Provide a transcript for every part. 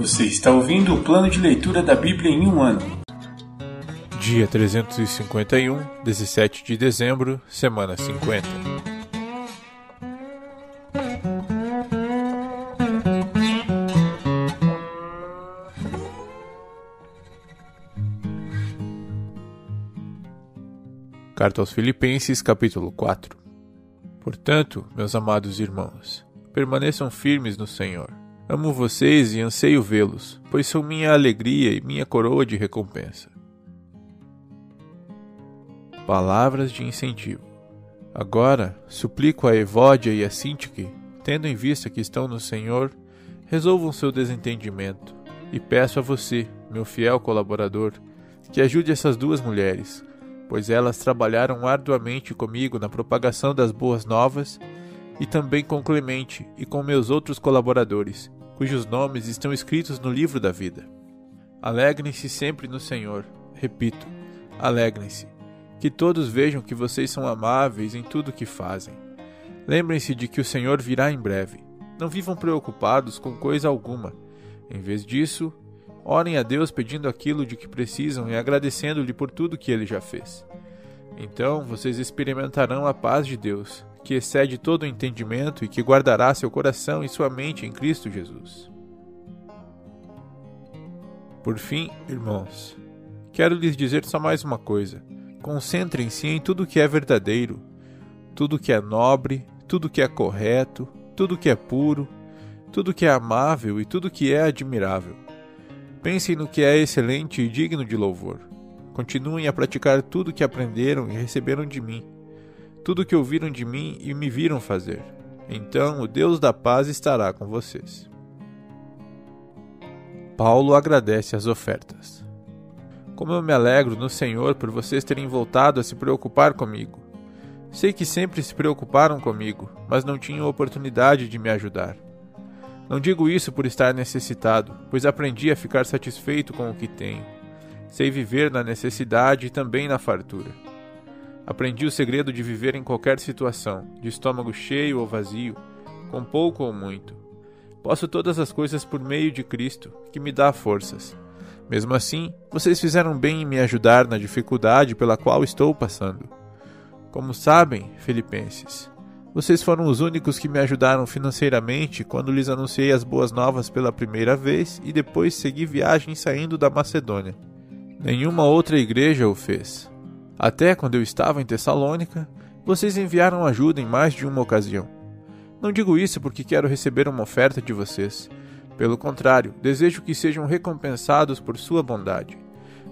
Você está ouvindo o plano de leitura da Bíblia em um ano. Dia 351, 17 de dezembro, semana 50. Carta aos Filipenses, capítulo 4. Portanto, meus amados irmãos, permaneçam firmes no Senhor. Amo vocês e anseio vê-los, pois são minha alegria e minha coroa de recompensa. Palavras de incentivo. Agora, suplico a Evódia e a Sintique, tendo em vista que estão no Senhor, resolvam seu desentendimento, e peço a você, meu fiel colaborador, que ajude essas duas mulheres, pois elas trabalharam arduamente comigo na propagação das boas novas e também com Clemente e com meus outros colaboradores, cujos nomes estão escritos no livro da vida. Alegrem-se sempre no Senhor. Repito, alegrem-se. Que todos vejam que vocês são amáveis em tudo o que fazem. Lembrem-se de que o Senhor virá em breve. Não vivam preocupados com coisa alguma. Em vez disso, Orem a Deus pedindo aquilo de que precisam e agradecendo-lhe por tudo que ele já fez. Então vocês experimentarão a paz de Deus, que excede todo o entendimento e que guardará seu coração e sua mente em Cristo Jesus. Por fim, irmãos, quero lhes dizer só mais uma coisa. Concentrem-se em tudo que é verdadeiro, tudo que é nobre, tudo que é correto, tudo que é puro, tudo que é amável e tudo que é admirável Pensem no que é excelente e digno de louvor. Continuem a praticar tudo que aprenderam e receberam de mim, tudo que ouviram de mim e me viram fazer. Então o Deus da paz estará com vocês. Paulo agradece as ofertas. Como eu me alegro no Senhor por vocês terem voltado a se preocupar comigo. Sei que sempre se preocuparam comigo, mas não tinham oportunidade de me ajudar. Não digo isso por estar necessitado, pois aprendi a ficar satisfeito com o que tenho. Sei viver na necessidade e também na fartura. Aprendi o segredo de viver em qualquer situação, de estômago cheio ou vazio, com pouco ou muito. Posso todas as coisas por meio de Cristo, que me dá forças. Mesmo assim, vocês fizeram bem em me ajudar na dificuldade pela qual estou passando. Como sabem, Filipenses, vocês foram os únicos que me ajudaram financeiramente quando lhes anunciei as boas novas pela primeira vez e depois segui viagem saindo da Macedônia. Nenhuma outra igreja o fez. Até quando eu estava em Tessalônica, vocês enviaram ajuda em mais de uma ocasião. Não digo isso porque quero receber uma oferta de vocês. Pelo contrário, desejo que sejam recompensados por sua bondade.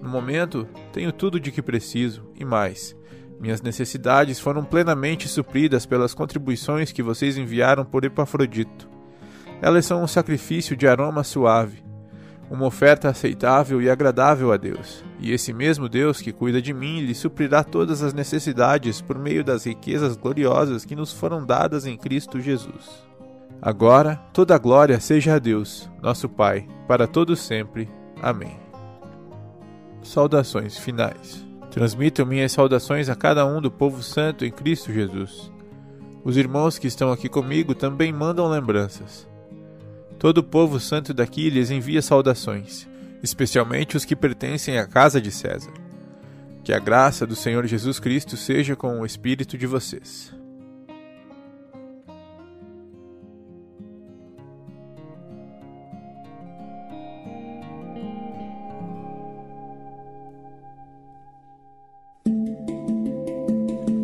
No momento, tenho tudo de que preciso e mais minhas necessidades foram plenamente supridas pelas contribuições que vocês enviaram por Epafrodito. Elas são um sacrifício de aroma suave, uma oferta aceitável e agradável a Deus. E esse mesmo Deus que cuida de mim lhe suprirá todas as necessidades por meio das riquezas gloriosas que nos foram dadas em Cristo Jesus. Agora, toda a glória seja a Deus, nosso Pai, para todo sempre. Amém. Saudações finais. Transmito minhas saudações a cada um do povo santo em Cristo Jesus. Os irmãos que estão aqui comigo também mandam lembranças. Todo o povo santo daqui lhes envia saudações, especialmente os que pertencem à casa de César. Que a graça do Senhor Jesus Cristo seja com o espírito de vocês.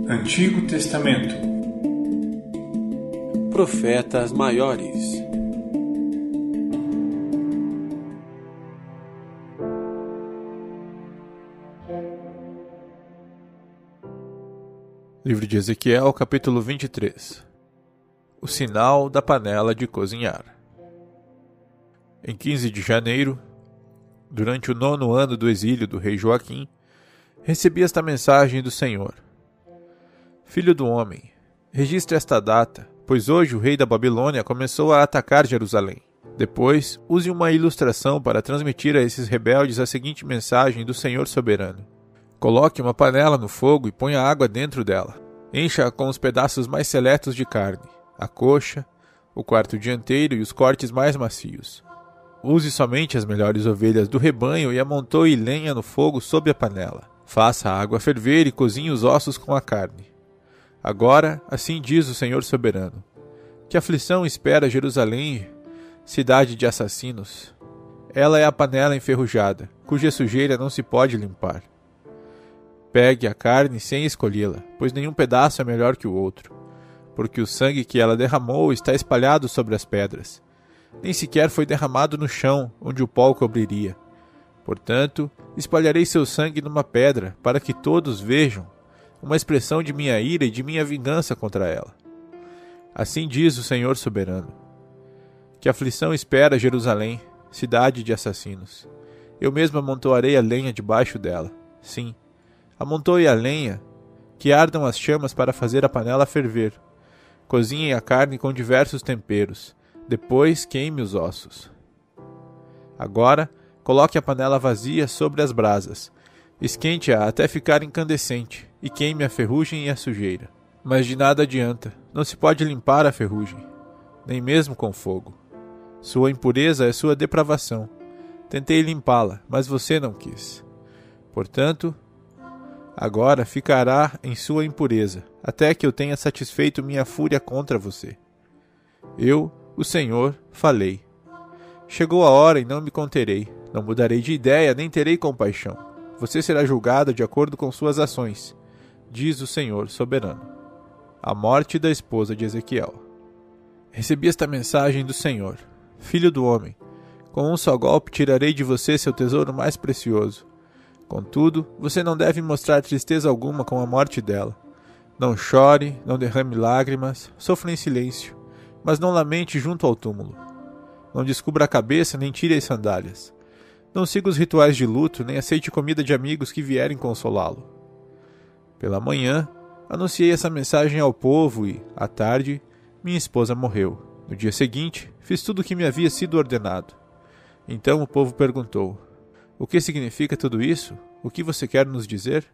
Antigo Testamento Profetas Maiores Livro de Ezequiel, capítulo 23 O sinal da panela de cozinhar. Em 15 de janeiro, durante o nono ano do exílio do rei Joaquim, recebi esta mensagem do Senhor. Filho do homem, registre esta data, pois hoje o rei da Babilônia começou a atacar Jerusalém. Depois, use uma ilustração para transmitir a esses rebeldes a seguinte mensagem do Senhor soberano: Coloque uma panela no fogo e ponha água dentro dela. Encha-a com os pedaços mais seletos de carne, a coxa, o quarto dianteiro e os cortes mais macios. Use somente as melhores ovelhas do rebanho e amontoe lenha no fogo sob a panela. Faça a água ferver e cozinhe os ossos com a carne. Agora, assim diz o Senhor soberano: Que aflição espera Jerusalém, cidade de assassinos? Ela é a panela enferrujada, cuja sujeira não se pode limpar. Pegue a carne sem escolhê-la, pois nenhum pedaço é melhor que o outro, porque o sangue que ela derramou está espalhado sobre as pedras nem sequer foi derramado no chão, onde o pó cobriria. Portanto, espalharei seu sangue numa pedra, para que todos vejam uma expressão de minha ira e de minha vingança contra ela. Assim diz o Senhor soberano: Que aflição espera Jerusalém, cidade de assassinos. Eu mesmo amontoarei a lenha debaixo dela. Sim, amontoe a lenha, que ardam as chamas para fazer a panela ferver. Cozinhem a carne com diversos temperos depois queime os ossos. Agora, coloque a panela vazia sobre as brasas. Esquente-a até ficar incandescente e queime a ferrugem e a sujeira. Mas de nada adianta, não se pode limpar a ferrugem, nem mesmo com fogo. Sua impureza é sua depravação. Tentei limpá-la, mas você não quis. Portanto, agora ficará em sua impureza, até que eu tenha satisfeito minha fúria contra você. Eu, o Senhor, falei. Chegou a hora e não me conterei. Não mudarei de ideia, nem terei compaixão. Você será julgado de acordo com suas ações, diz o Senhor soberano. A morte da esposa de Ezequiel. Recebi esta mensagem do Senhor: Filho do homem, com um só golpe tirarei de você seu tesouro mais precioso. Contudo, você não deve mostrar tristeza alguma com a morte dela. Não chore, não derrame lágrimas, sofra em silêncio mas não lamente junto ao túmulo. Não descubra a cabeça nem tire as sandálias. Não siga os rituais de luto, nem aceite comida de amigos que vierem consolá-lo. Pela manhã, anunciei essa mensagem ao povo e, à tarde, minha esposa morreu. No dia seguinte, fiz tudo o que me havia sido ordenado. Então o povo perguntou: O que significa tudo isso? O que você quer nos dizer?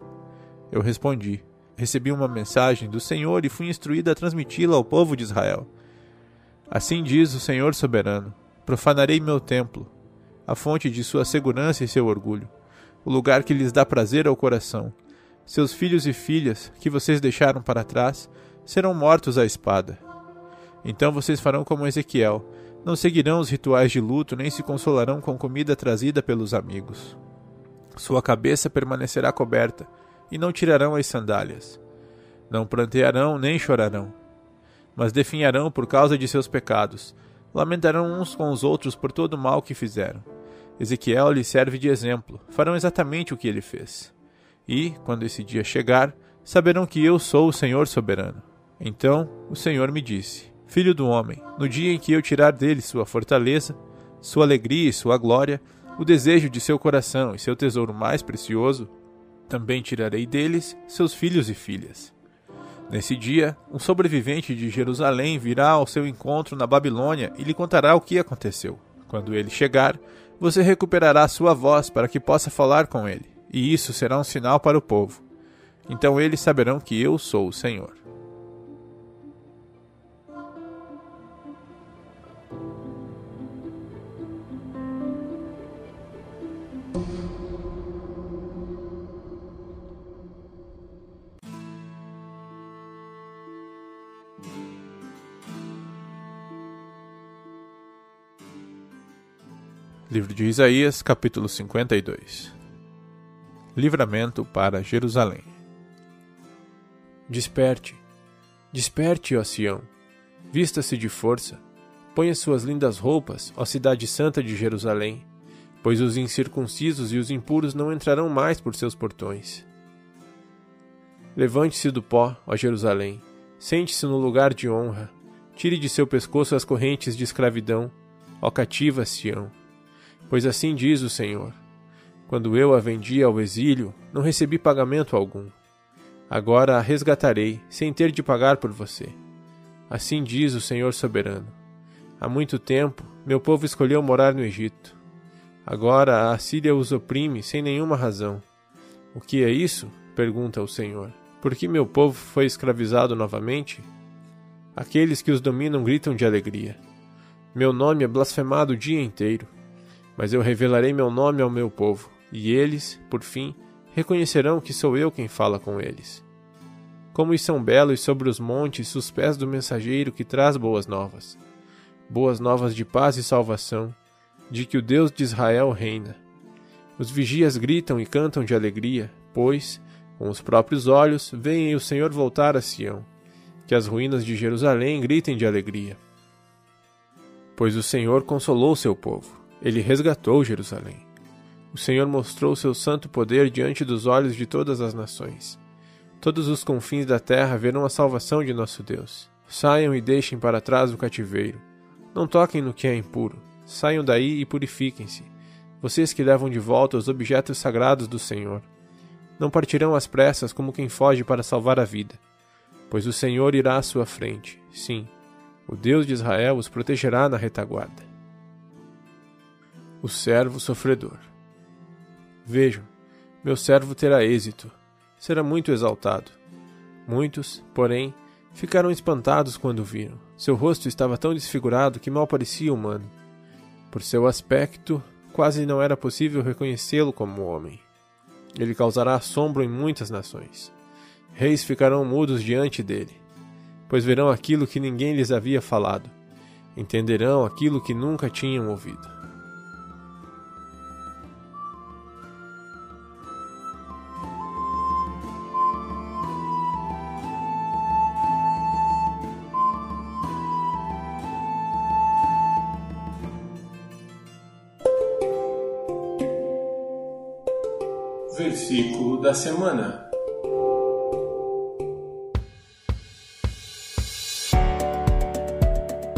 Eu respondi: Recebi uma mensagem do Senhor e fui instruída a transmiti-la ao povo de Israel. Assim diz o Senhor soberano: Profanarei meu templo, a fonte de sua segurança e seu orgulho, o lugar que lhes dá prazer ao coração. Seus filhos e filhas, que vocês deixaram para trás, serão mortos à espada. Então vocês farão como Ezequiel, não seguirão os rituais de luto, nem se consolarão com comida trazida pelos amigos. Sua cabeça permanecerá coberta, e não tirarão as sandálias. Não prantearão nem chorarão mas definharão por causa de seus pecados. Lamentarão uns com os outros por todo o mal que fizeram. Ezequiel lhe serve de exemplo, farão exatamente o que ele fez. E, quando esse dia chegar, saberão que eu sou o Senhor soberano. Então o Senhor me disse: Filho do homem, no dia em que eu tirar dele sua fortaleza, sua alegria e sua glória, o desejo de seu coração e seu tesouro mais precioso, também tirarei deles seus filhos e filhas. Nesse dia, um sobrevivente de Jerusalém virá ao seu encontro na Babilônia e lhe contará o que aconteceu. Quando ele chegar, você recuperará sua voz para que possa falar com ele, e isso será um sinal para o povo. Então eles saberão que eu sou o Senhor. Livro de Isaías, capítulo 52 Livramento para Jerusalém. Desperte, desperte, ó Sião, vista-se de força, ponha suas lindas roupas, ó cidade santa de Jerusalém, pois os incircuncisos e os impuros não entrarão mais por seus portões. Levante-se do pó, ó Jerusalém, sente-se no lugar de honra, tire de seu pescoço as correntes de escravidão, ó cativa Sião Pois assim diz o Senhor: Quando eu a vendi ao exílio, não recebi pagamento algum. Agora a resgatarei, sem ter de pagar por você. Assim diz o Senhor soberano. Há muito tempo, meu povo escolheu morar no Egito. Agora a Assíria os oprime sem nenhuma razão. O que é isso? pergunta o Senhor. Por que meu povo foi escravizado novamente? Aqueles que os dominam gritam de alegria. Meu nome é blasfemado o dia inteiro. Mas eu revelarei meu nome ao meu povo, e eles, por fim, reconhecerão que sou eu quem fala com eles. Como são belos sobre os montes os pés do mensageiro que traz boas novas. Boas novas de paz e salvação, de que o Deus de Israel reina. Os vigias gritam e cantam de alegria, pois, com os próprios olhos, veem o Senhor voltar a Sião. Que as ruínas de Jerusalém gritem de alegria. Pois o Senhor consolou seu povo, ele resgatou Jerusalém. O Senhor mostrou seu santo poder diante dos olhos de todas as nações. Todos os confins da terra verão a salvação de nosso Deus. Saiam e deixem para trás o cativeiro. Não toquem no que é impuro. Saiam daí e purifiquem-se, vocês que levam de volta os objetos sagrados do Senhor. Não partirão às pressas como quem foge para salvar a vida, pois o Senhor irá à sua frente. Sim, o Deus de Israel os protegerá na retaguarda. O servo sofredor. Vejam, meu servo terá êxito, será muito exaltado. Muitos, porém, ficaram espantados quando viram. Seu rosto estava tão desfigurado que mal parecia humano. Por seu aspecto, quase não era possível reconhecê-lo como homem. Ele causará assombro em muitas nações. Reis ficarão mudos diante dele, pois verão aquilo que ninguém lhes havia falado, entenderão aquilo que nunca tinham ouvido. Versículo da semana.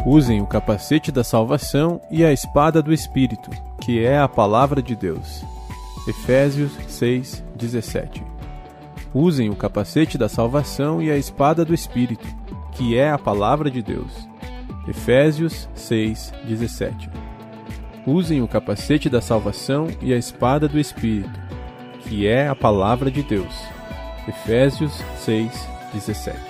Usem o capacete da salvação e a espada do Espírito, que é a palavra de Deus. Efésios 6:17. Usem o capacete da salvação e a espada do Espírito, que é a palavra de Deus. Efésios 6:17. Usem o capacete da salvação e a espada do Espírito, que é a palavra de Deus. Efésios 6, 17.